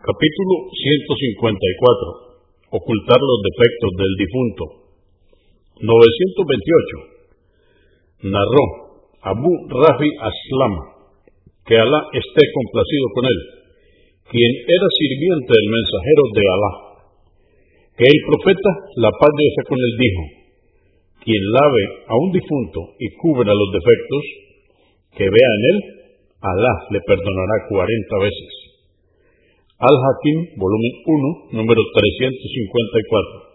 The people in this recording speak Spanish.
Capítulo 154. Ocultar los defectos del difunto. 928. Narró Abu Rafi Aslam, que Alá esté complacido con él, quien era sirviente del mensajero de Alá, que el profeta, la paz de con él, dijo, quien lave a un difunto y cubra los defectos que vea en él, Alá le perdonará cuarenta veces. Al-Hakim, volumen 1, número 354.